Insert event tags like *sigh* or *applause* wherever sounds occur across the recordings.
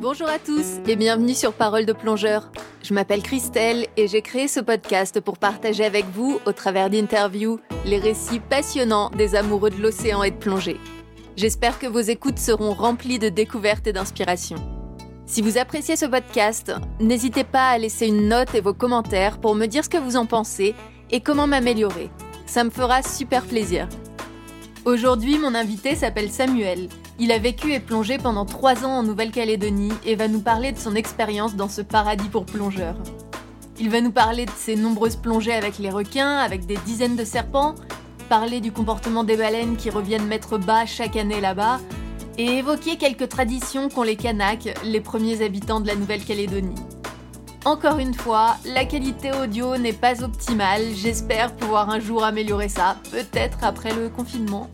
Bonjour à tous et bienvenue sur Parole de plongeur. Je m'appelle Christelle et j'ai créé ce podcast pour partager avec vous, au travers d'interviews, les récits passionnants des amoureux de l'océan et de plongée. J'espère que vos écoutes seront remplies de découvertes et d'inspiration. Si vous appréciez ce podcast, n'hésitez pas à laisser une note et vos commentaires pour me dire ce que vous en pensez et comment m'améliorer. Ça me fera super plaisir. Aujourd'hui, mon invité s'appelle Samuel. Il a vécu et plongé pendant trois ans en Nouvelle-Calédonie et va nous parler de son expérience dans ce paradis pour plongeurs. Il va nous parler de ses nombreuses plongées avec les requins, avec des dizaines de serpents, parler du comportement des baleines qui reviennent mettre bas chaque année là-bas, et évoquer quelques traditions qu'ont les Kanaks, les premiers habitants de la Nouvelle-Calédonie. Encore une fois, la qualité audio n'est pas optimale, j'espère pouvoir un jour améliorer ça, peut-être après le confinement.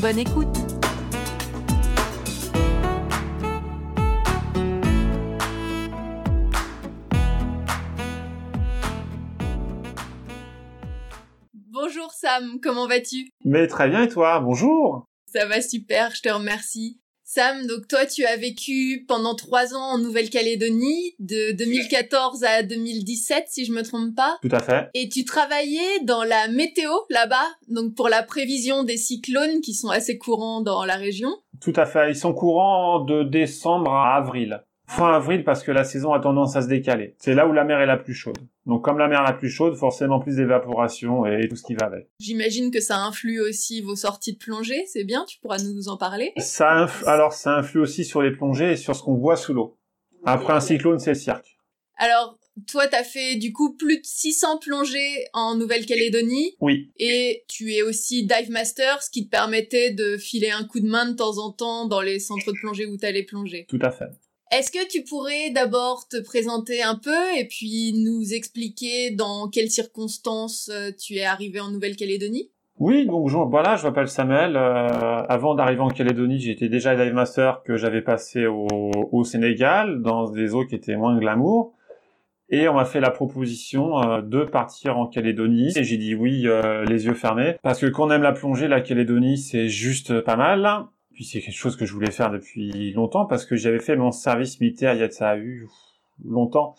Bonne écoute Sam, comment vas-tu? Mais très bien et toi? Bonjour Ça va super, je te remercie. Sam, donc toi tu as vécu pendant trois ans en Nouvelle-Calédonie, de 2014 à 2017 si je me trompe pas. Tout à fait. Et tu travaillais dans la météo là-bas, donc pour la prévision des cyclones qui sont assez courants dans la région. Tout à fait. Ils sont courants de décembre à avril. Fin avril parce que la saison a tendance à se décaler. C'est là où la mer est la plus chaude. Donc comme la mer est la plus chaude, forcément plus d'évaporation et tout ce qui va avec. J'imagine que ça influe aussi vos sorties de plongée, c'est bien, tu pourras nous en parler ça Alors ça influe aussi sur les plongées et sur ce qu'on voit sous l'eau. Après un cyclone, c'est le cirque. Alors, toi, t'as fait du coup plus de 600 plongées en Nouvelle-Calédonie. Oui. Et tu es aussi dive master, ce qui te permettait de filer un coup de main de temps en temps dans les centres de plongée où t'allais plonger. Tout à fait. Est-ce que tu pourrais d'abord te présenter un peu et puis nous expliquer dans quelles circonstances euh, tu es arrivé en Nouvelle-Calédonie? Oui, donc voilà, je m'appelle Samuel. Euh, avant d'arriver en Calédonie, j'étais déjà dive master que j'avais passé au, au, Sénégal, dans des eaux qui étaient moins glamour. Et on m'a fait la proposition euh, de partir en Calédonie. Et j'ai dit oui, les yeux fermés. Parce que quand on aime la plongée, la Calédonie, c'est juste pas mal. Puis c'est quelque chose que je voulais faire depuis longtemps parce que j'avais fait mon service militaire il y a de ça eu longtemps.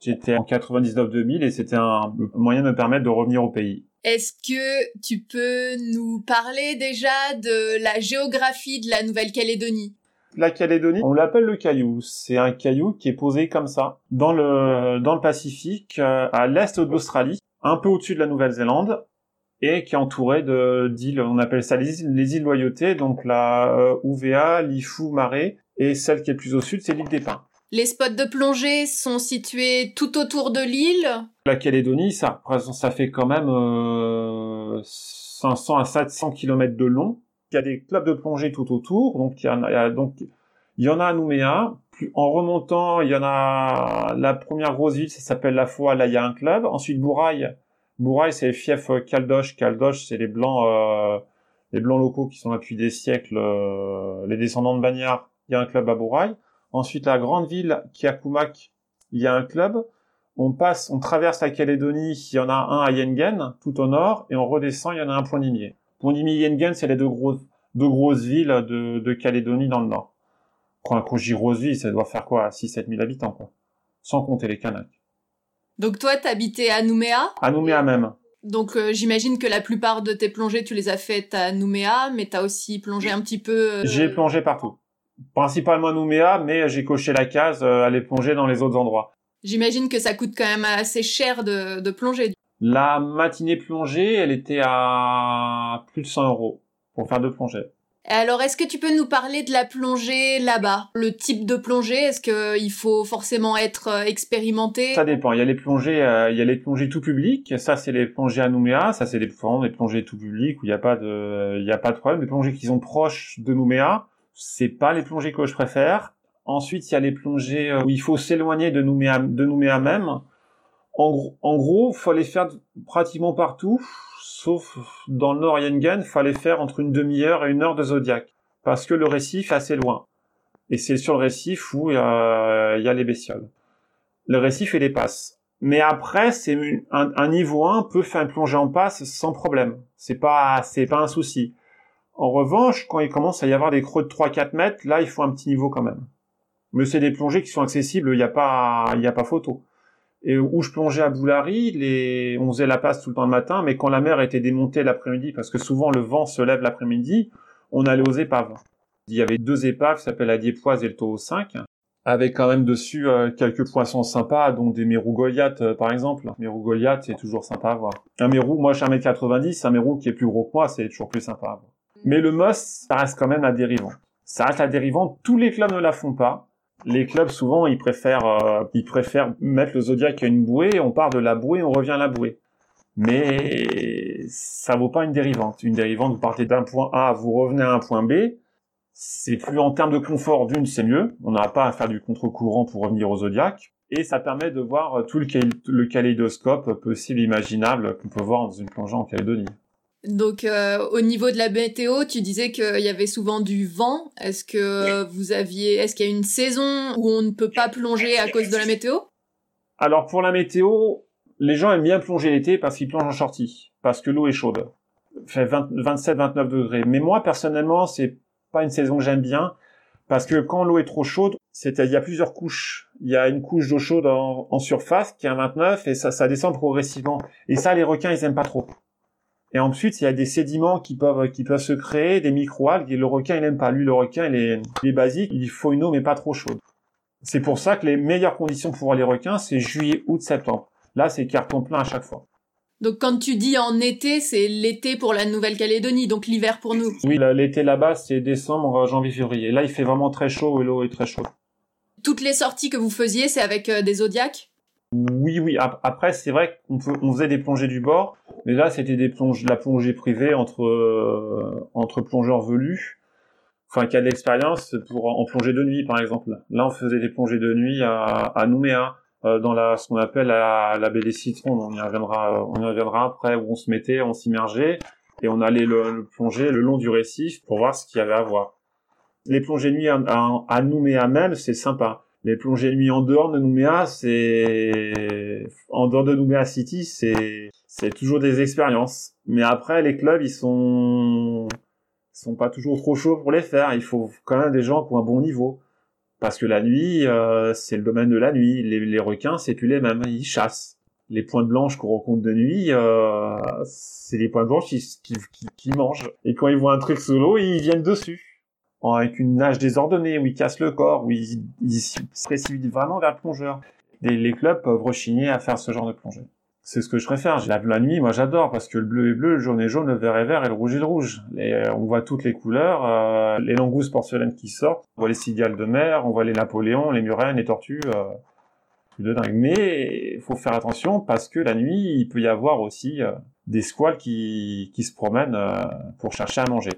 J'étais en 99-2000 et c'était un moyen de me permettre de revenir au pays. Est-ce que tu peux nous parler déjà de la géographie de la Nouvelle-Calédonie? La Calédonie, on l'appelle le caillou. C'est un caillou qui est posé comme ça dans le dans le Pacifique, euh, à l'est de l'Australie, un peu au-dessus de la Nouvelle-Zélande, et qui est entouré de d'îles, on appelle ça les îles, les îles Loyauté, donc la euh, Ouvea, l'Ifou, Marais, et celle qui est plus au sud, c'est l'île des Pins. Les spots de plongée sont situés tout autour de l'île. La Calédonie, ça, ça fait quand même euh, 500 à 700 km de long. Il y a des clubs de plongée tout autour, donc il y en a, donc il y en a à Nouméa. en remontant, il y en a la première grosse ville, ça s'appelle La Foi, là il y a un club. Ensuite Bouraille, Bouraï, c'est fief Caldoche. Euh, Caldoche, c'est les blancs, euh, les blancs locaux qui sont depuis des siècles, euh, les descendants de Bagnard. Il y a un club à Bouraï. Ensuite, la grande ville est il y a un club. On passe, on traverse la Calédonie, il y en a un à Yengen, tout au nord, et on redescend, il y en a un à Point-Nimier. Point-Nimier, Yengen, c'est les deux grosses, deux grosses villes de, de Calédonie dans le nord. Quand, dis grosse ville, ça doit faire quoi, 6-7 000 habitants, quoi. Sans compter les Kanaks. Donc toi, t'habitais à Nouméa? À Nouméa même. Donc euh, j'imagine que la plupart de tes plongées, tu les as faites à Nouméa, mais t'as aussi plongé un petit peu... Euh, j'ai plongé partout. Principalement à Nouméa, mais j'ai coché la case euh, aller plonger dans les autres endroits. J'imagine que ça coûte quand même assez cher de, de plonger. La matinée plongée, elle était à plus de 100 euros pour faire deux plongées. Alors, est-ce que tu peux nous parler de la plongée là-bas? Le type de plongée, est-ce qu'il faut forcément être euh, expérimenté? Ça dépend. Il y a les plongées, euh, il y a les plongées tout public. Ça, c'est les plongées à Nouméa. Ça, c'est des, plongées tout public où il n'y a pas de, il y a pas de problème. Les plongées qui sont proches de Nouméa, c'est pas les plongées que je préfère. Ensuite, il y a les plongées euh, où il faut s'éloigner de Nouméa, de Nouméa même. En gros, en gros, faut les faire pratiquement partout sauf dans le nord Yengen, fallait faire entre une demi-heure et une heure de Zodiac, parce que le récif est assez loin. Et c'est sur le récif où il y, a, les bestioles. Le récif et les passes. Mais après, c'est un, niveau 1 peut faire une plongée en passe sans problème. C'est pas, c'est pas un souci. En revanche, quand il commence à y avoir des creux de 3-4 mètres, là, il faut un petit niveau quand même. Mais c'est des plongées qui sont accessibles, il n'y a pas, il y a pas photo. Et où je plongeais à Boulari, les... on faisait la passe tout le temps le matin, mais quand la mer était démontée l'après-midi, parce que souvent le vent se lève l'après-midi, on allait aux épaves. Il y avait deux épaves qui s'appellent la Diepoise et le Taureau 5, avec quand même dessus euh, quelques poissons sympas, dont des mérous Goliath euh, par exemple. Mérou Goliath, c'est toujours sympa à voir. Un mérou, moi je suis 1m90, un mérou qui est plus gros que moi, c'est toujours plus sympa à voir. Mais le moss, ça reste quand même à dérivant. Ça reste à dérivant, tous les clubs ne la font pas. Les clubs souvent ils préfèrent euh, ils préfèrent mettre le Zodiac à une bouée, on part de la bouée, on revient à la bouée. Mais ça vaut pas une dérivante. Une dérivante, vous partez d'un point A, vous revenez à un point B, c'est plus en termes de confort d'une, c'est mieux. On n'a pas à faire du contre-courant pour revenir au zodiaque. Et ça permet de voir tout le, le kaléidoscope possible, imaginable qu'on peut voir dans une plongée en Calédonie. Donc euh, au niveau de la météo, tu disais qu'il y avait souvent du vent. Est-ce que vous aviez, est-ce qu'il y a une saison où on ne peut pas plonger à cause de la météo? Alors pour la météo, les gens aiment bien plonger l'été parce qu'ils plongent en shorty, parce que l'eau est chaude, fait 27-29 degrés. Mais moi personnellement, c'est pas une saison que j'aime bien parce que quand l'eau est trop chaude, c'est il y a plusieurs couches. Il y a une couche d'eau chaude en, surface qui est à 29 et ça, ça descend progressivement. Et ça, les requins, ils aiment pas trop. Et ensuite, il y a des sédiments qui peuvent qui peuvent se créer, des microalgues et le requin, il aime pas. Lui, le requin, il est, il est basique. Il faut une eau mais pas trop chaude. C'est pour ça que les meilleures conditions pour voir les requins, c'est juillet, août, septembre. Là, c'est carton plein à chaque fois. Donc quand tu dis en été, c'est l'été pour la Nouvelle-Calédonie, donc l'hiver pour nous. Oui, l'été là-bas, c'est décembre, janvier, février. Là, il fait vraiment très chaud et l'eau est très chaude. Toutes les sorties que vous faisiez, c'est avec euh, des zodiacs? Oui, oui. Après, c'est vrai qu'on on faisait des plongées du bord, mais là, c'était des plonges, la plongée privée entre euh, entre plongeurs velus. Enfin, qui a de l'expérience pour en plongée de nuit, par exemple. Là, on faisait des plongées de nuit à, à Nouméa euh, dans la ce qu'on appelle la, la baie des citrons. On y reviendra, on y reviendra après où on se mettait, on s'immergeait et on allait le, plonger le long du récif pour voir ce qu'il y avait à voir. Les plongées nuit à, à, Nouméa même, c'est sympa. Les plongées nuit en dehors de Nouméa, c'est en dehors de Nouméa City, c'est c'est toujours des expériences. Mais après, les clubs, ils sont sont pas toujours trop chauds pour les faire. Il faut quand même des gens qui ont un bon niveau. Parce que la nuit, euh, c'est le domaine de la nuit. Les, requins, c'est plus les mêmes. Ils chassent. Les pointes blanches qu'on rencontre de nuit, euh, c'est des pointes blanches qui, qui, mangent. Et quand ils voient un truc sous l'eau, ils viennent dessus. Avec une nage désordonnée, où ils cassent le corps, où ils, ils se précipitent vraiment vers le plongeur. les clubs peuvent rechigner à faire ce genre de plongée c'est ce que je préfère. La, la nuit, moi j'adore parce que le bleu est bleu, le jaune est jaune, le vert est vert et le rouge est le rouge. Et, euh, on voit toutes les couleurs, euh, les langoustes porcelaines qui sortent, on voit les cigales de mer, on voit les napoléons, les murènes, les tortues, euh, de dingue. Mais il faut faire attention parce que la nuit, il peut y avoir aussi euh, des squales qui, qui se promènent pour chercher à manger.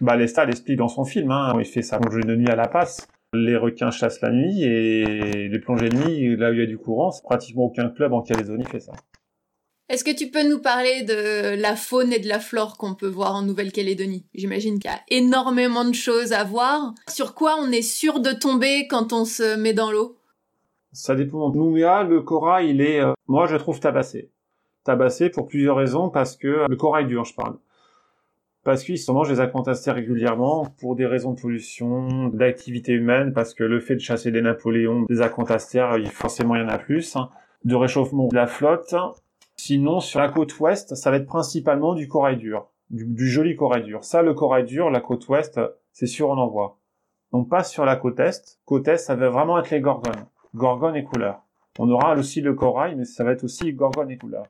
Bah, Lestat l'explique dans son film, hein, il fait sa plongée de nuit à la passe les requins chassent la nuit et les plongées de nuit, là où il y a du courant, pratiquement aucun club en Calédonie fait ça. Est-ce que tu peux nous parler de la faune et de la flore qu'on peut voir en Nouvelle-Calédonie? J'imagine qu'il y a énormément de choses à voir. Sur quoi on est sûr de tomber quand on se met dans l'eau? Ça dépend. Nouméa, le corail, il est, euh, moi je trouve tabassé. Tabassé pour plusieurs raisons, parce que le corail dur, je parle parce qu'ils se mangent des aquantastères régulièrement pour des raisons de pollution, d'activité humaine, parce que le fait de chasser des Napoléons, des aquantastères, forcément il y en a plus, hein, de réchauffement de la flotte. Sinon, sur la côte ouest, ça va être principalement du corail dur, du, joli corail dur. Ça, le corail dur, la côte ouest, c'est sûr on en voit. Donc pas sur la côte est. Côte est, ça va vraiment être les gorgones. Gorgones et couleurs. On aura aussi le corail, mais ça va être aussi gorgones et couleurs.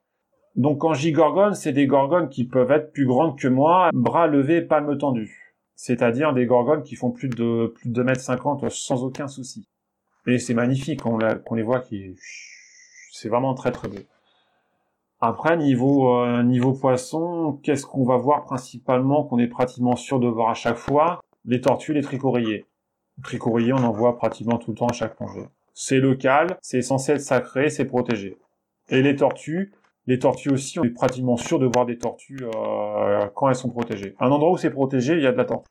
Donc quand je dis gorgones, c'est des gorgones qui peuvent être plus grandes que moi, bras levés, palmes tendues. C'est-à-dire des gorgones qui font plus de plus de 2 mètres 50 sans aucun souci. Et c'est magnifique on, les voit qui c'est vraiment très très beau. Après niveau euh, niveau poisson, qu'est-ce qu'on va voir principalement qu'on est pratiquement sûr de voir à chaque fois? Les tortues, les tricorilliers. Les on en voit pratiquement tout le temps à chaque plongée. C'est local, c'est censé être sacré, c'est protégé. Et les tortues, les tortues aussi, on est pratiquement sûr de voir des tortues euh, quand elles sont protégées. Un endroit où c'est protégé, il y a de la tortue.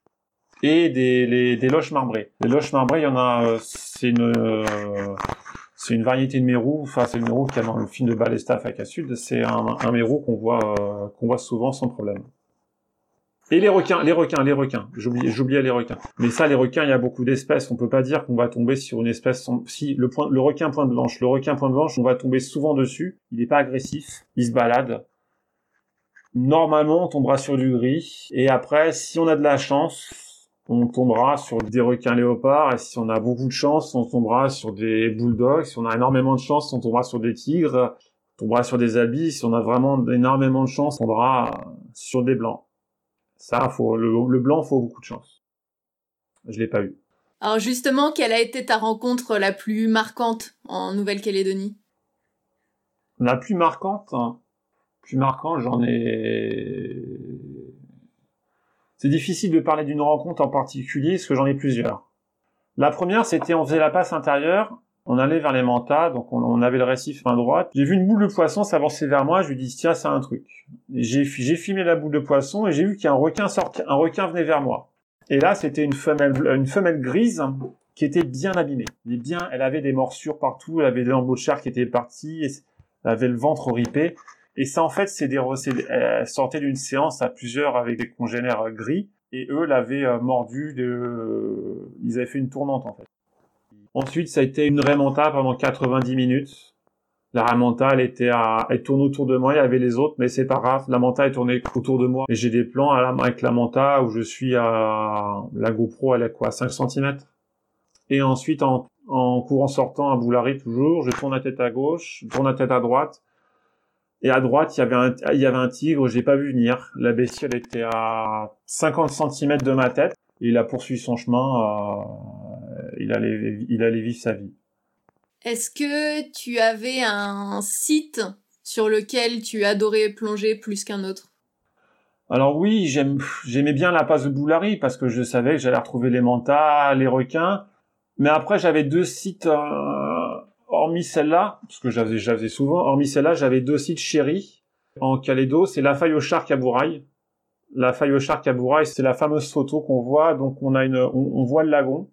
Et des, les, loches marbrées. Les loches marbrées, il y en a, euh, c'est une, euh, une variété de mérou. Enfin, c'est le mérou qu'il y a dans le film de Balesta Faka Sud. C'est un, un mérou qu'on voit, qu'on voit souvent sans problème. Et les requins, les requins, les requins. J'oubliais, les requins. Mais ça, les requins, il y a beaucoup d'espèces. On peut pas dire qu'on va tomber sur une espèce. Si le point, le requin point blanche, le requin point blanche, on va tomber souvent dessus. Il n'est pas agressif. Il se balade. Normalement, on tombera sur du gris. Et après, si on a de la chance, on tombera sur des requins léopards. Et si on a beaucoup de chance, on tombera sur des bulldogs. Si on a énormément de chance, on tombera sur des tigres. On tombera sur des habits. Si on a vraiment énormément de chance, on tombera sur des blancs. Ça, faut, le, le blanc, faut beaucoup de chance. Je l'ai pas eu. Alors justement, quelle a été ta rencontre la plus marquante en Nouvelle-Calédonie? La plus marquante, hein. plus marquante, j'en ai. C'est difficile de parler d'une rencontre en particulier, parce que j'en ai plusieurs. La première, c'était on faisait la passe intérieure on allait vers les mantas, donc on, avait le récif main droite. J'ai vu une boule de poisson s'avancer vers moi, je lui dis tiens c'est un truc. J'ai filmé la boule de poisson et j'ai vu qu'un requin sortait, un requin venait vers moi. Et là c'était une femelle une femelle grise qui était bien abîmée. Elle, bien, elle avait des morsures partout, elle avait des lambeaux de chair qui étaient partis, elle avait le ventre ripé. Et ça en fait c'est des elle sortait d'une séance à plusieurs avec des congénères gris et eux l'avaient euh, mordu de ils avaient fait une tournante en fait. Ensuite, ça a été une remonta pendant 90 minutes. La remonta, elle était à, elle tourne autour de moi. Il y avait les autres, mais c'est pas grave. La manta, elle tournait autour de moi. Et j'ai des plans avec la manta où je suis à, la GoPro, elle est quoi, 5 cm. Et ensuite, en, en courant sortant à Boulari toujours, je tourne la tête à gauche, je tourne la tête à droite. Et à droite, il y avait un, il y avait un tigre, j'ai pas vu venir. La bestiole était à 50 cm de ma tête. Et il a poursuivi son chemin. Euh, il allait, il allait vivre sa vie. Est-ce que tu avais un site sur lequel tu adorais plonger plus qu'un autre? Alors oui, j'aimais bien la passe de Boulari parce que je savais que j'allais retrouver les mantas, les requins. Mais après, j'avais deux sites, euh, hormis celle-là, parce que j'avais, j'avais souvent, hormis celle-là, j'avais deux sites chéris en Calédo. C'est la faille au Charc à Bouraille la faille au char c'est la fameuse photo qu'on voit. Donc on a une, on, voit le lagon,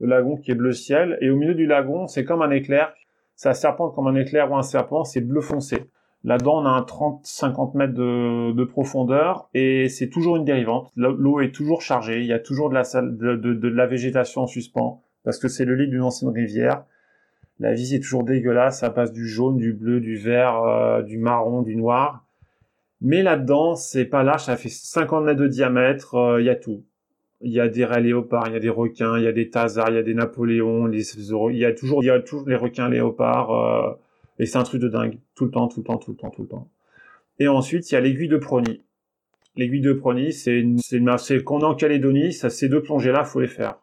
le lagon qui est bleu ciel, et au milieu du lagon, c'est comme un éclair. Ça serpente comme un éclair ou un serpent, c'est bleu foncé. Là-dedans, on a un 30-50 mètres de, profondeur et c'est toujours une dérivante. L'eau est toujours chargée, il y a toujours de la, de, de, la végétation en suspens parce que c'est le lit d'une ancienne rivière. La vie est toujours dégueulasse, ça passe du jaune, du bleu, du vert, euh, du marron, du noir. Mais là-dedans, c'est pas large, ça fait 50 mètres de diamètre, euh, il y a tout. Il y a des raies léopards, il y a des requins, il y a des thasards, il y a des napoléons, il y a toujours, il y a toujours les requins léopards, euh, et c'est un truc de dingue. Tout le temps, tout le temps, tout le temps, tout le temps. Et ensuite, il y a l'aiguille de Prony. L'aiguille de Prony, c'est c'est qu'on est en Calédonie, ça, ces deux plongées-là, faut les faire.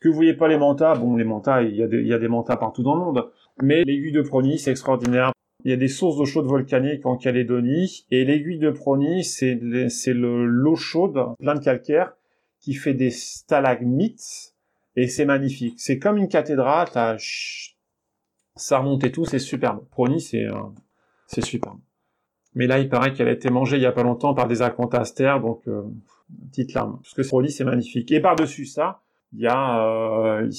Que vous voyez pas les mantas, bon, les mantas, il y a des, il y a des mantas partout dans le monde. Mais l'aiguille de Prony, c'est extraordinaire il y a des sources d'eau chaude volcanique en Calédonie et l'aiguille de Prony, c'est l'eau chaude plein de calcaire qui fait des stalagmites et c'est magnifique. C'est comme une cathédrale, ça remonte et tout, c'est superbe. Prony, c'est euh, c'est superbe. Mais là, il paraît qu'elle a été mangée il y a pas longtemps par des acantastères, donc euh, petite larme. Parce que Prony, c'est magnifique. Et par-dessus ça, il y a euh,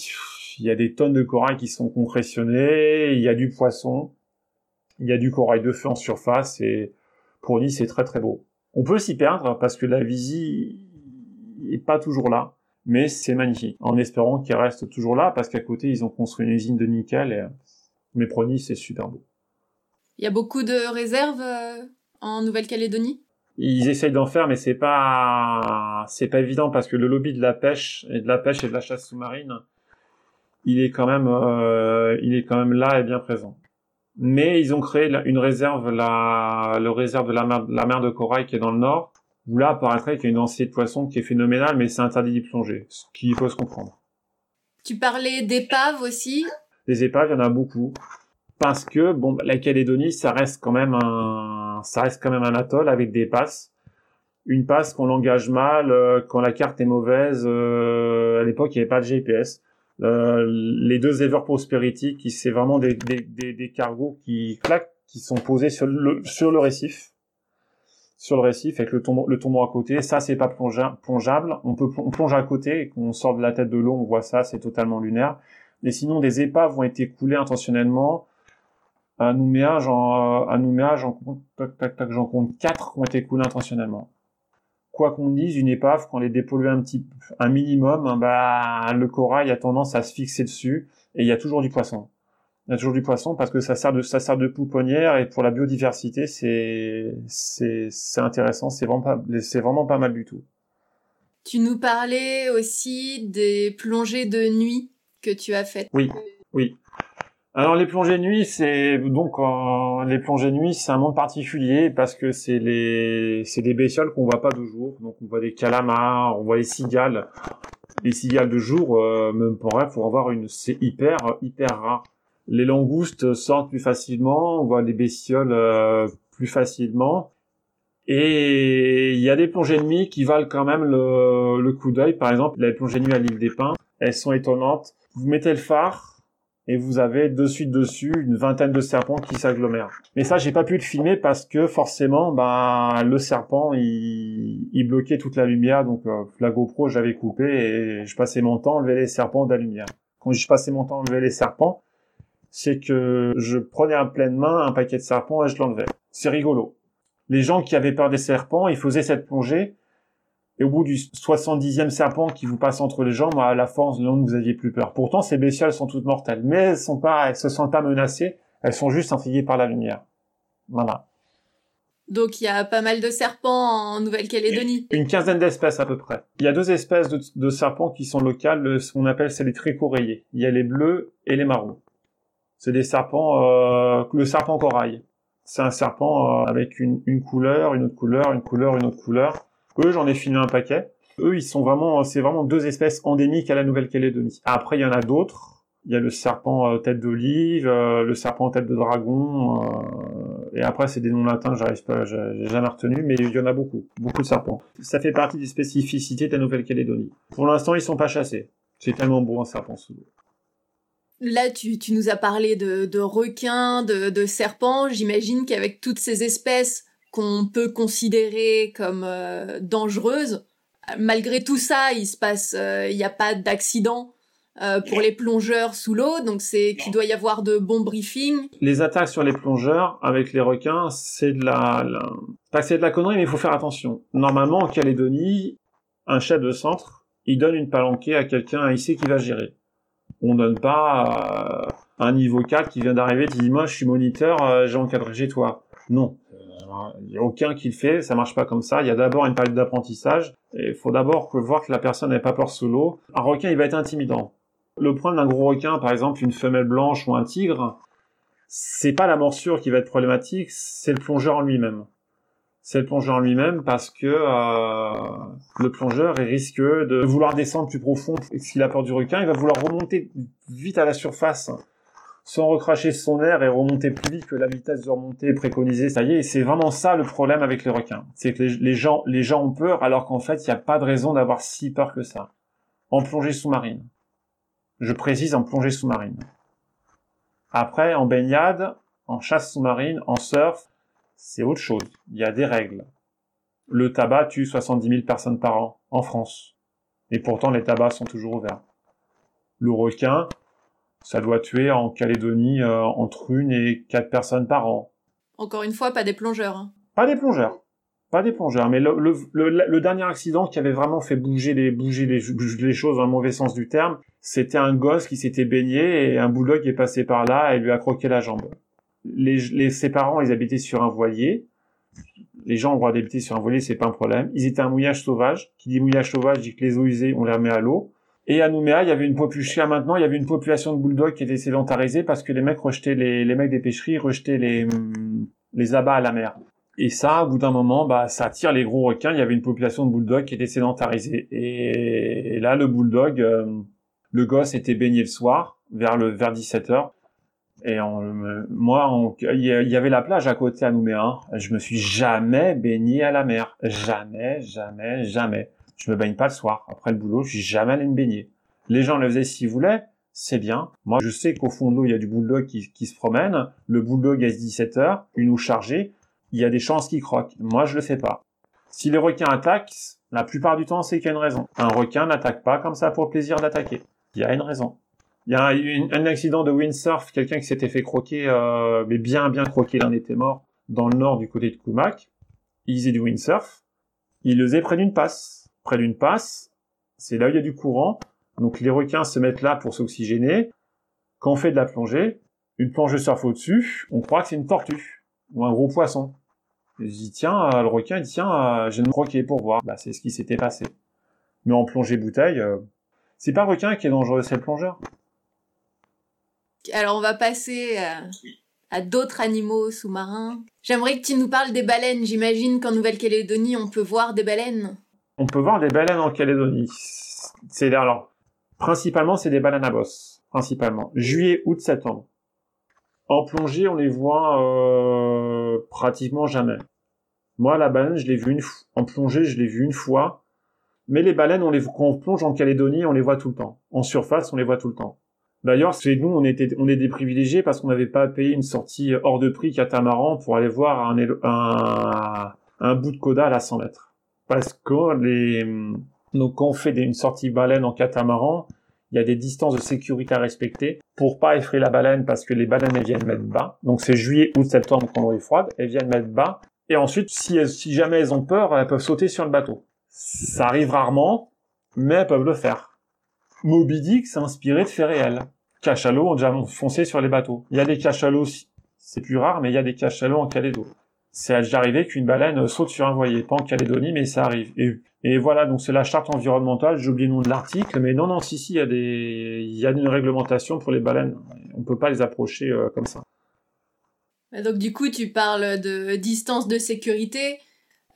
y a des tonnes de corail qui sont concrétionnés, il y a du poisson. Il y a du corail de feu en surface et Nice, c'est très très beau. On peut s'y perdre parce que la visie est pas toujours là, mais c'est magnifique. En espérant qu'il reste toujours là parce qu'à côté, ils ont construit une usine de nickel et, mais Prony, c'est super beau. Il y a beaucoup de réserves euh, en Nouvelle-Calédonie? Ils essayent d'en faire, mais c'est pas c'est pas évident parce que le lobby de la pêche et de la pêche et de la chasse sous-marine, il est quand même euh, il est quand même là et bien présent mais ils ont créé une réserve, la, le réserve de la mer, la mer de corail qui est dans le nord, où là apparaîtrait qu'il y a une densité de poissons qui est phénoménale, mais c'est interdit d'y plonger, ce qui faut se comprendre. Tu parlais d'épaves aussi? Les épaves, il y en a beaucoup, parce que bon, la Calédonie, ça reste quand même un, ça reste quand même un atoll avec des passes. Une passe qu'on l'engage mal, euh, quand la carte est mauvaise. Euh, à l'époque, il n'y avait pas de GPS. Euh, les deux Ever Prosperity, qui c'est vraiment des, des, des, des, cargos qui claquent, qui sont posés sur le, sur le récif, sur le récif avec le tombeau, le tombeau à côté. Ça, c'est pas plongeable. On peut on plonge à côté, et qu'on sort de la tête de l'eau, on voit ça, c'est totalement lunaire. Mais sinon, des épaves ont été coulées intentionnellement. À Nouméa, j'en, à Nouméa, j'en compte, tac, quatre qui ont été coulées intentionnellement. quoi qu'on dise, une épave, quand elle est dépolluée un petit, un minimum, hein, bah, le corail a tendance à se fixer dessus et il y a toujours du poisson. Il y a toujours du poisson parce que ça sert de, ça sert de pouponnière et pour la biodiversité, c'est, c'est, c'est intéressant, c'est vraiment pas, c'est vraiment pas mal du tout. Tu nous parlais aussi des plongées de nuit que tu as faites. Oui, oui. Alors les plongées de nuit, c'est donc euh, les plongées de nuit, c'est un monde particulier parce que c'est les c'est des bestioles qu'on voit pas de jour. Donc on voit des calamars, on voit les cigales. Les cigales de jour, euh, même pour vrai, pour avoir une, c'est hyper hyper rare. Les langoustes sortent plus facilement, on voit les bestioles euh, plus facilement. Et il y a des plongées de nuit qui valent quand même le, le coup d'œil. Par exemple, les plongées de nuit à l'île des Pins, elles sont étonnantes. Vous mettez le phare, et vous avez de suite dessus une vingtaine de serpents qui s'agglomèrent. Mais ça, j'ai pas pu le filmer parce que forcément, ben le serpent, il, il bloquait toute la lumière, donc euh, la GoPro, j'avais coupé et je passais mon temps à enlever les serpents de la lumière. Quand je passais mon temps à enlever les serpents, c'est que je prenais à pleine main un paquet de serpents et je l'enlevais. C'est rigolo. Les gens qui avaient peur des serpents, ils faisaient cette plongée et au bout du 70e serpent qui vous passe entre les jambes, à la force, non, vous aviez plus peur. Pourtant, ces bestioles sont toutes mortelles. Mais elles sont pas, elles se sentent pas menacées. Elles sont juste intriguées par la lumière. Voilà. Donc il y a pas mal de serpents en Nouvelle-Calédonie. Une quinzaine d'espèces à peu près. Il y a deux espèces de, serpents qui sont locales, ce qu'on appelle c'est les tricorayés. Il y a les bleus et les marrons. C'est des serpents, euh, le serpent corail. C'est un serpent euh, avec une, couleur, une autre couleur, une couleur, une autre couleur. Eux, j'en ai filmé un paquet. Eux, ils sont vraiment, c'est vraiment deux espèces endémiques à la Nouvelle-Calédonie. Après, il y en a d'autres. Il y a le serpent euh, tête d'olive, le serpent tête de dragon, et après c'est des noms latins, j'arrive pas, j'ai jamais retenu, mais il y en a beaucoup, beaucoup de serpents. Ça fait partie des spécificités de la Nouvelle-Calédonie. Pour l'instant, ils sont pas chassés. C'est tellement beau un serpent sous. Là, tu, tu, nous as parlé de, de requins, de, de serpents. J'imagine qu'avec toutes ces espèces, qu'on peut considérer comme euh, dangereuse. Malgré tout ça, il se passe, euh, il n'y a pas d'accident euh, pour les plongeurs sous l'eau, donc c'est qu'il doit y avoir de bons briefings. Les attaques sur les plongeurs avec les requins, c'est de la, la... c'est de la connerie, mais il faut faire attention. Normalement, en Calédonie, un chef de centre, il donne une palanquée à quelqu'un, sait qui va gérer. On donne pas un niveau 4 qui vient d'arriver, qui dit moi je suis moniteur, j'ai encadré chez toi. Non, il n'y a aucun qui le fait, ça marche pas comme ça. Il y a d'abord une palette d'apprentissage. Il faut d'abord voir que la personne n'ait pas peur sous l'eau. Un requin, il va être intimidant. Le problème d'un gros requin, par exemple une femelle blanche ou un tigre, c'est pas la morsure qui va être problématique, c'est le plongeur en lui-même. C'est le plongeur lui-même parce que euh, le plongeur il risque de vouloir descendre plus profond. S'il a peur du requin, il va vouloir remonter vite à la surface sans recracher son air et remonter plus vite que la vitesse de remontée préconisée. Ça y est, c'est vraiment ça le problème avec les requins. C'est que les, gens, les gens ont peur alors qu'en fait, il n'y a pas de raison d'avoir si peur que ça. En plongée sous-marine. Je précise en plongée sous-marine. Après, en baignade, en chasse sous-marine, en surf, c'est autre chose. Il y a des règles. Le tabac tue 70 000 personnes par an en France. Et pourtant, les tabacs sont toujours ouverts. Le requin, ça doit tuer en Calédonie euh, entre une et quatre personnes par an. Encore une fois, pas des plongeurs. Hein. Pas des plongeurs. Pas des plongeurs. Mais le, le, le, dernier accident qui avait vraiment fait bouger les, bouger les, les choses dans le mauvais sens du terme, c'était un gosse qui s'était baigné et un bulldog est passé par là et lui a croqué la jambe. Les, ses parents, ils habitaient sur un voilier. Les gens ont le droit d'habiter sur un voilier, c'est pas un problème. Ils étaient un mouillage sauvage. Qui dit mouillage sauvage dit que les eaux usées, on les remet à l'eau. Et à Nouméa, il y avait une population, maintenant, il y avait une population de bulldogs qui était sédentarisée parce que les mecs rejetaient les, les mecs des pêcheries rejetaient les, les abats à la mer. Et ça, au bout d'un moment, bah, ça attire les gros requins. Il y avait une population de bulldogs qui était sédentarisée. Et, là, le bulldog, euh, le gosse était baigné le soir, vers le, vers 17 h Et moi, il y avait la plage à côté à Nouméa. Hein. Je me suis jamais baigné à la mer. Jamais, jamais, jamais. Je me baigne pas le soir. Après le boulot, je suis jamais allé me baigner. Les gens le faisaient s'ils voulaient, c'est bien. Moi, je sais qu'au fond de l'eau, il y a du bulldog qui, qui se promène. Le bulldog à 17 heures, une eau chargée, il y a des chances qu'il croque. Moi, je le fais pas. Si les requins attaquent, la plupart du temps, c'est qu'il y a une raison. Un requin n'attaque pas comme ça pour plaisir d'attaquer. Il y a une raison. Il y a eu un accident de windsurf, quelqu'un qui s'était fait croquer, euh, mais bien bien croquer, il en était mort, dans le nord du côté de Kumak. Il faisait du windsurf il le faisait près d'une passe. Près d'une passe, c'est là où il y a du courant. Donc les requins se mettent là pour s'oxygéner. Quand on fait de la plongée, une plongée surfe au-dessus, on croit que c'est une tortue ou un gros poisson. je dis tiens, euh, le requin dit tiens, euh, j'ai une croquer pour voir. Bah c'est ce qui s'était passé. Mais en plongée bouteille, euh, c'est pas requin qui est dangereux, c'est le plongeur. Alors on va passer à d'autres animaux sous-marins. J'aimerais que tu nous parles des baleines. J'imagine qu'en Nouvelle-Calédonie, on peut voir des baleines. On peut voir des baleines en Calédonie. C'est alors principalement c'est des baleines à bosse, principalement juillet, août, septembre. En plongée, on les voit euh, pratiquement jamais. Moi, la baleine, je l'ai vue une. En plongée, je l'ai vue une fois. Mais les baleines, on les, quand on plonge en Calédonie, on les voit tout le temps. En surface, on les voit tout le temps. D'ailleurs, chez nous, on était, on est des privilégiés parce qu'on n'avait pas payé une sortie hors de prix catamaran pour aller voir un, un, un bout de coda à 100 mètres. Parce que les, donc quand on fait une sortie baleine en catamaran, il y a des distances de sécurité à respecter pour pas effrayer la baleine parce que les baleines elles viennent mettre bas. Donc c'est juillet, août, septembre quand l'eau est froide, elles viennent mettre bas. Et ensuite, si, si jamais elles ont peur, elles peuvent sauter sur le bateau. Ça arrive rarement, mais elles peuvent le faire. Moby Dick s'est inspiré de faits réels. Cachalots ont déjà foncé sur les bateaux. Il y a des cachalots, c'est plus rare, mais il y a des cachalots en Calédo. C'est déjà arrivé qu'une baleine saute sur un voilier, pas en Calédonie, mais ça arrive. Et voilà, donc c'est la charte environnementale, j'ai oublié le nom de l'article, mais non, non, si, si, il y a des, il une réglementation pour les baleines. On peut pas les approcher euh, comme ça. Donc du coup, tu parles de distance de sécurité.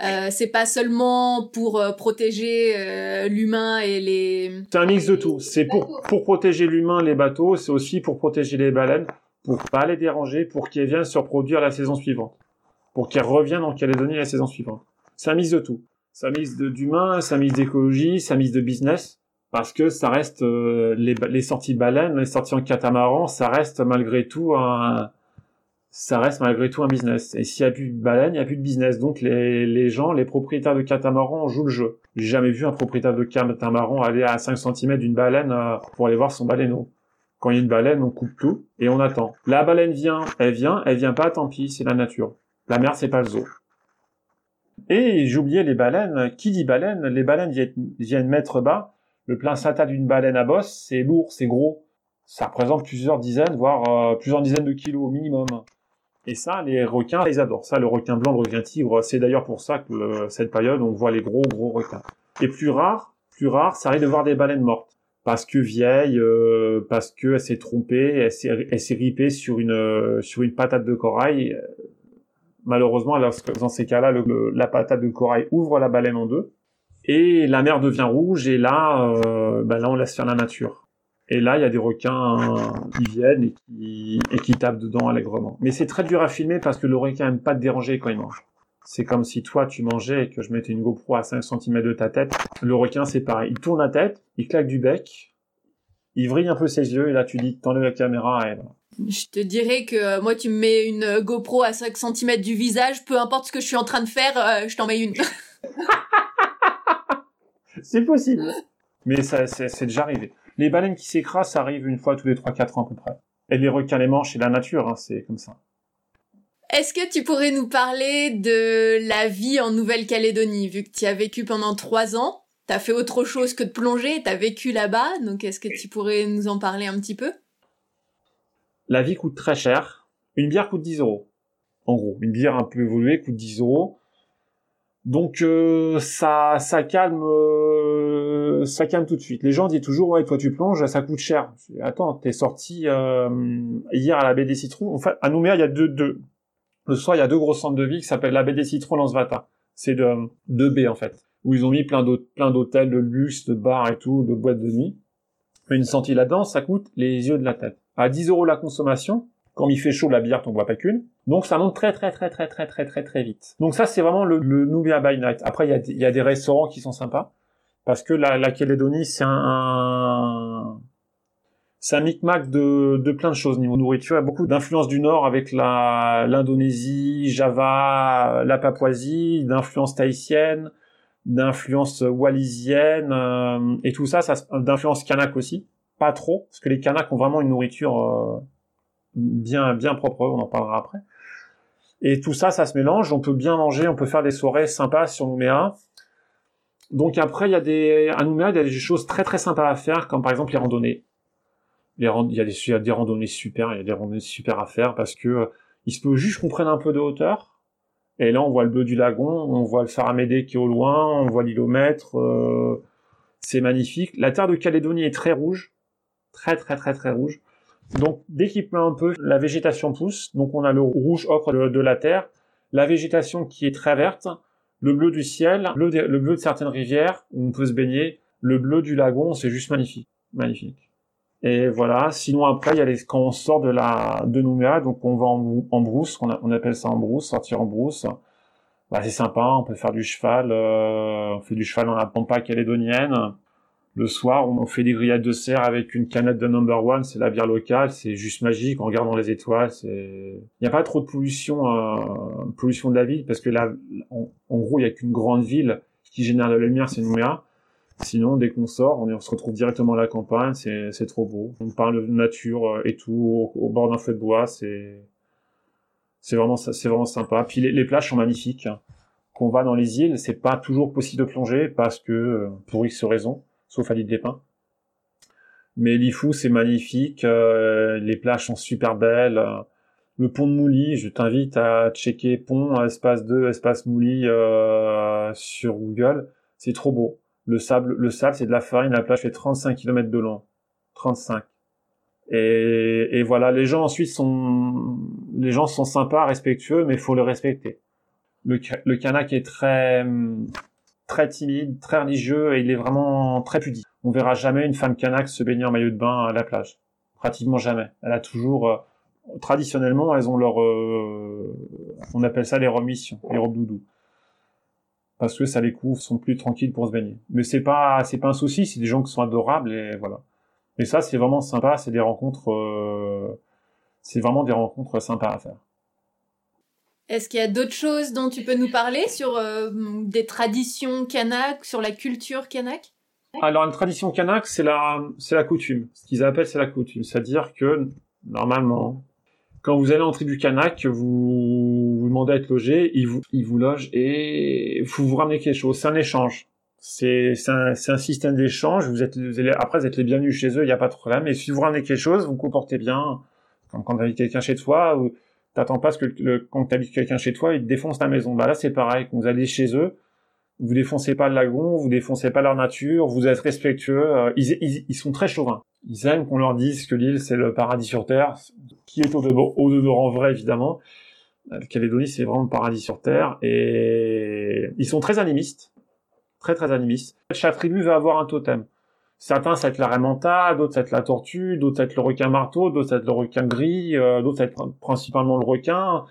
Euh, c'est pas seulement pour euh, protéger euh, l'humain et les. C'est un mix de tout. C'est pour pour protéger l'humain, les bateaux. C'est aussi pour protéger les baleines, pour pas les déranger, pour qu'ils viennent se reproduire la saison suivante, pour qu'ils reviennent en Calédonie la saison suivante. C'est un mix de tout ça mise d'humain, ça mise d'écologie, ça mise de business, parce que ça reste euh, les, les sorties baleines, les sorties en catamaran, ça reste malgré tout un ça reste malgré tout un business. Et s'il y a plus de baleines, il y a plus de business. Donc les, gens, les propriétaires de catamaran jouent le jeu. J'ai jamais vu un propriétaire de catamaran aller à 5 cm d'une baleine euh, pour aller voir son baleineau. Quand il y a une baleine, on coupe tout et on attend. La baleine vient, elle vient, elle vient pas, tant pis, c'est la nature. La mer, c'est pas le zoo. Et j'oubliais les baleines. Qui dit baleine? Les baleines viennent mettre bas. Le placenta d'une baleine à bosse, c'est lourd, c'est gros. Ça représente plusieurs dizaines, voire euh, plusieurs dizaines de kilos au minimum. Et ça, les requins, ils adorent ça. Le requin blanc, le requin tigre, c'est d'ailleurs pour ça que euh, cette période, on voit les gros, gros requins. Et plus rare, plus rare, ça arrive de voir des baleines mortes. Parce que vieille, euh, parce qu'elle s'est trompée, elle s'est ripée sur une, sur une patate de corail Malheureusement, dans ces cas-là, la patate de corail ouvre la baleine en deux et la mer devient rouge et là, euh, ben là on laisse faire la nature. Et là, il y a des requins qui viennent et qui, et qui tapent dedans allègrement. Mais c'est très dur à filmer parce que le requin aime pas te déranger quand il mange. C'est comme si toi tu mangeais et que je mettais une GoPro à 5 cm de ta tête. Le requin c'est pareil. Il tourne la tête, il claque du bec, il vrille un peu ses yeux et là tu dis t'enlèves la caméra et je te dirais que euh, moi, tu me mets une euh, GoPro à 5 cm du visage, peu importe ce que je suis en train de faire, euh, je t'en mets une. *laughs* c'est possible. Mais ça, c'est déjà arrivé. Les baleines qui s'écrasent, ça arrive une fois tous les 3-4 ans à peu près. Et les requins les manches, c'est la nature, hein, c'est comme ça. Est-ce que tu pourrais nous parler de la vie en Nouvelle-Calédonie, vu que tu as vécu pendant 3 ans T'as fait autre chose que de plonger, t'as vécu là-bas, donc est-ce que tu pourrais nous en parler un petit peu? La vie coûte très cher. Une bière coûte 10 euros. En gros, une bière un peu évoluée coûte 10 euros. Donc euh, ça, ça calme, euh, ça calme tout de suite. Les gens disent toujours ouais, toi tu plonges, ça coûte cher. Attends, t'es sorti euh, hier à la baie des Citrons. En fait, à Nouméa, il y a deux, deux. Le soir, il y a deux gros centres de vie qui s'appellent la baie des Citrons, Lansvata. C'est de deux baies en fait, où ils ont mis plein d'hôtels, de luxe, de bars et tout, de boîtes de nuit. Une sortie là-dedans, ça coûte les yeux de la tête à 10 euros la consommation. Quand il fait chaud, la bière, t'en bois pas qu'une. Donc ça monte très très très très très très très très vite. Donc ça c'est vraiment le, le Nubia by Night. Après il y a, des restaurants qui sont sympas parce que la, la Calédonie c'est un, c'est un micmac de, de plein de choses niveau nourriture. Il y a beaucoup d'influences du Nord avec la l'Indonésie, Java, la Papouasie, d'influences tahitiennes, d'influences wallisiennes euh, et tout ça, ça d'influence kanak aussi pas trop, parce que les Kanaks ont vraiment une nourriture euh, bien bien propre, on en parlera après. Et tout ça, ça se mélange, on peut bien manger, on peut faire des soirées sympas sur Nouméa. Donc après, il y a des, à Nouméa, il y a des choses très très sympas à faire, comme par exemple les randonnées. Il, y a des, il y a des randonnées super, il y a des randonnées super à faire parce que il se peut juste qu'on prenne un peu de hauteur. Et là, on voit le bleu du lagon, on voit le Faramédé qui est au loin, on voit l'ilomètre. Euh, c'est magnifique. La terre de Calédonie est très rouge, très très très très rouge. Donc dès qu'il pleut un peu, la végétation pousse. Donc on a le rouge ocre de, la terre, la végétation qui est très verte, le bleu du ciel, le, le bleu de certaines rivières où on peut se baigner, le bleu du lagon, c'est juste magnifique, magnifique. Et voilà. Sinon après, il y a quand on sort de la de Nouméa, donc on va en, brousse, on, on, appelle ça en brousse, sortir en brousse. Bah, c'est sympa, on peut faire du cheval, euh, on fait du cheval dans la pampa calédonienne. Le soir, on fait des grillades de cerf avec une canette de number one, c'est la bière locale, c'est juste magique en regardant les étoiles. Il n'y a pas trop de pollution, euh, pollution de la ville parce que là, en, gros, il n'y a qu'une grande ville qui génère de la lumière, c'est Nouméa. Sinon, dès qu'on sort, on, se retrouve directement à la campagne, c'est, trop beau. On parle de nature euh, et tout au, bord d'un feu de bois, c'est vraiment vraiment sympa. Puis les, plages sont magnifiques. Hein. Quand on va dans les îles, c'est pas toujours possible de plonger parce que euh, pour X raisons sauf à l'île des Pins. Mais Lifou, c'est magnifique, euh, les plages sont super belles. Le pont de Mouly, je t'invite à checker pont espace 2 espace Mouly euh, sur Google, c'est trop beau. Le sable, le sable, c'est de la farine, la plage fait 35 km de long. 35. Et, voilà, les gens ensuite sont, les gens sont sympas, respectueux, mais il faut le respecter. Le, le Kanak est très, très timide, très religieux et il est vraiment très pudique. On verra jamais une femme kanak se baigner en maillot de bain à la plage. Pratiquement jamais. Elle a toujours, euh, traditionnellement, elles ont leur, euh, on appelle ça les remissions, les robes doudou. Parce que ça les couvre, sont plus tranquilles pour se baigner. Mais c'est pas, c'est pas un souci, c'est des gens qui sont adorables et voilà. Et ça, c'est vraiment sympa, c'est des rencontres, euh, c'est vraiment des rencontres sympas à faire. Est-ce qu'il y a d'autres choses dont tu peux nous parler sur euh, des traditions kanak, sur la culture kanak? Alors, une tradition kanak, c'est la, c'est la coutume. Ce qu'ils appellent, c'est la coutume. C'est-à-dire que, normalement, quand vous allez en tribu kanak, vous, vous demandez à être logé, ils vous, ils vous logent et vous vous ramenez quelque chose. C'est un échange. C'est, c'est un, système d'échange. Vous êtes, après, vous êtes les bienvenus chez eux, il n'y a pas de problème. Et si vous ramenez quelque chose, vous vous comportez bien. Comme quand vous avez quelqu'un chez toi, T'attends pas que le, quand t'habites quelqu'un chez toi, il te défonce ta maison. Bah là, c'est pareil. Quand vous allez chez eux, vous défoncez pas le lagon, vous défoncez pas leur nature, vous êtes respectueux. Euh, ils, sont très chauvins. Ils aiment qu'on leur dise que l'île c'est le paradis sur terre, qui est au, au en vrai évidemment. Le Calédonie c'est vraiment le paradis sur terre et ils sont très animistes, très très animistes. Chaque tribu va avoir un totem. Certains, ça va être la remanta, d'autres, ça va être la tortue, d'autres, ça va être le requin marteau, d'autres, ça va être le requin gris, euh, d'autres, ça va être principalement le requin.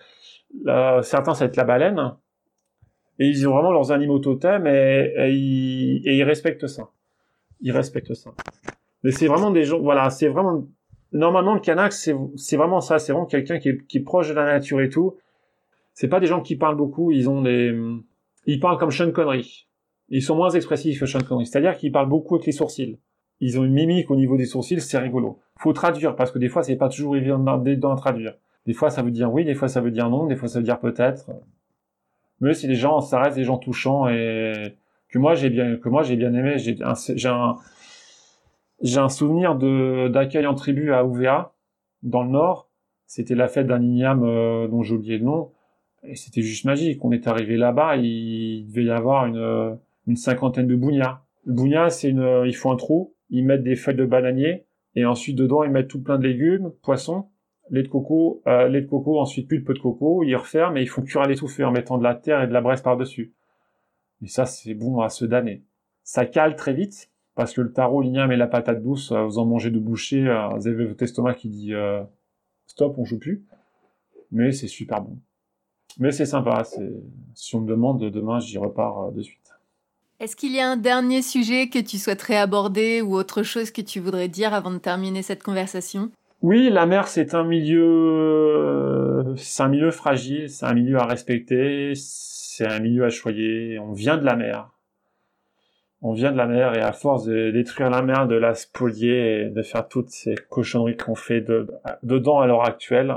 certains, ça va être la baleine. Et ils ont vraiment leurs animaux totems et, et, ils, et ils respectent ça. Ils respectent ça. Mais c'est vraiment des gens, voilà, c'est vraiment, normalement, le Kanak, c'est, vraiment ça. C'est vraiment quelqu'un qui est, qui est proche de la nature et tout. C'est pas des gens qui parlent beaucoup, ils ont des, ils parlent comme Sean Connery. Ils sont moins expressifs que Sean Connery, c'est-à-dire qu'ils parlent beaucoup avec les sourcils. Ils ont une mimique au niveau des sourcils, c'est rigolo. Faut traduire parce que des fois c'est pas toujours évident d'en traduire. Des fois ça veut dire oui, des fois ça veut dire non, des fois ça veut dire peut-être. Mais c'est des gens, ça reste des gens touchants et que moi j'ai bien, que moi j'ai bien aimé. J'ai un, j'ai un, j'ai un souvenir de d'accueil en tribu à Ouvéa, dans le nord. C'était la fête d'un igname euh, dont j'ai oublié le nom. Et c'était juste magique. On est arrivé là-bas, il devait y avoir une une cinquantaine de bougnats. Le bougnat, c'est une, euh, ils font un trou, ils mettent des feuilles de bananier, et ensuite dedans ils mettent tout plein de légumes, poissons, lait de coco, euh, lait de coco, ensuite plus de coco, ils referment et ils font cuire à l'étouffée en mettant de la terre et de la braise par-dessus. Et ça, c'est bon à se damner. Ça cale très vite, parce que le taro, l'igname et la patate douce, euh, vous en mangez de boucher, vous avez votre estomac qui dit stop, on joue plus. Mais c'est super bon. Mais c'est sympa, si on me demande demain, j'y repars de suite. Est-ce qu'il y a un dernier sujet que tu souhaiterais aborder ou autre chose que tu voudrais dire avant de terminer cette conversation? Oui, la mer, c'est un milieu, un milieu fragile, c'est un milieu à respecter, c'est un milieu à choyer. On vient de la mer. On vient de la mer et à force de détruire la mer, de la spolier et de faire toutes ces cochonneries qu'on fait dedans à l'heure actuelle,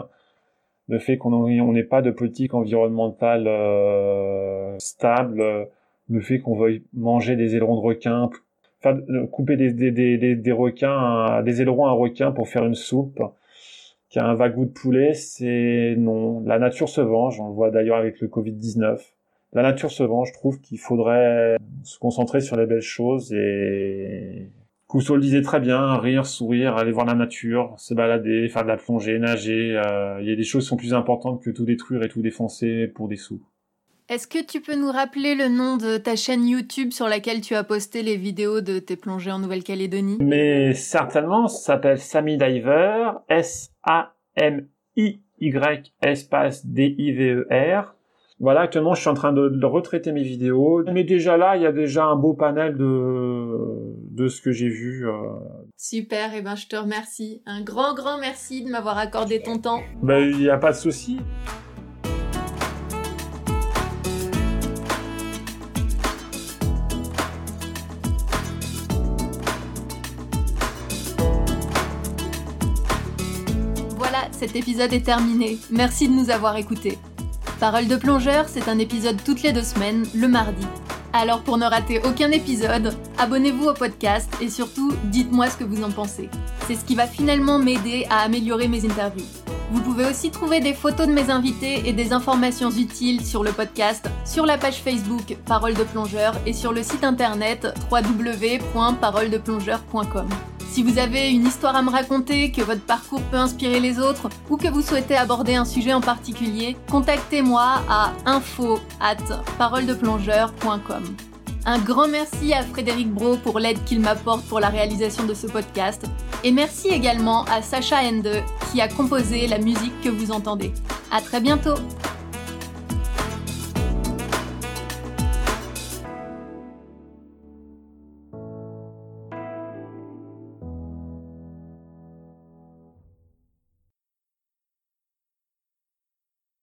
le fait qu'on n'ait pas de politique environnementale euh, stable, le fait qu'on veuille manger des ailerons de requin, enfin couper des, des, des, requins, des ailerons à requin pour faire une soupe qui a un vague goût de poulet, c'est non. La nature se venge, on le voit d'ailleurs avec le Covid-19. La nature se venge, je trouve qu'il faudrait se concentrer sur les belles choses et Cousseau le disait très bien, rire, sourire, aller voir la nature, se balader, faire de la plongée, nager. Euh, il y a des choses qui sont plus importantes que tout détruire et tout défoncer pour des sous. Est-ce que tu peux nous rappeler le nom de ta chaîne YouTube sur laquelle tu as posté les vidéos de tes plongées en Nouvelle-Calédonie? Mais certainement, ça s'appelle Sammy Diver, S-A-M-I-Y espace D-I-V-E-R. Voilà, actuellement, je suis en train de, retraiter mes vidéos. Mais déjà là, il y a déjà un beau panel de, de ce que j'ai vu. Euh. Super, et eh ben je te remercie. Un grand, grand merci de m'avoir accordé ton temps. Ben, il n'y a pas de souci. Cet épisode est terminé. Merci de nous avoir écoutés. Parole de plongeur, c'est un épisode toutes les deux semaines, le mardi. Alors pour ne rater aucun épisode, abonnez-vous au podcast et surtout dites-moi ce que vous en pensez. C'est ce qui va finalement m'aider à améliorer mes interviews. Vous pouvez aussi trouver des photos de mes invités et des informations utiles sur le podcast, sur la page Facebook Parole de plongeur et sur le site internet www.paroledeplongeur.com. Si vous avez une histoire à me raconter, que votre parcours peut inspirer les autres ou que vous souhaitez aborder un sujet en particulier, contactez-moi à info at paroledeplongeur.com. Un grand merci à Frédéric Bro pour l'aide qu'il m'apporte pour la réalisation de ce podcast. Et merci également à Sacha Ende qui a composé la musique que vous entendez. À très bientôt!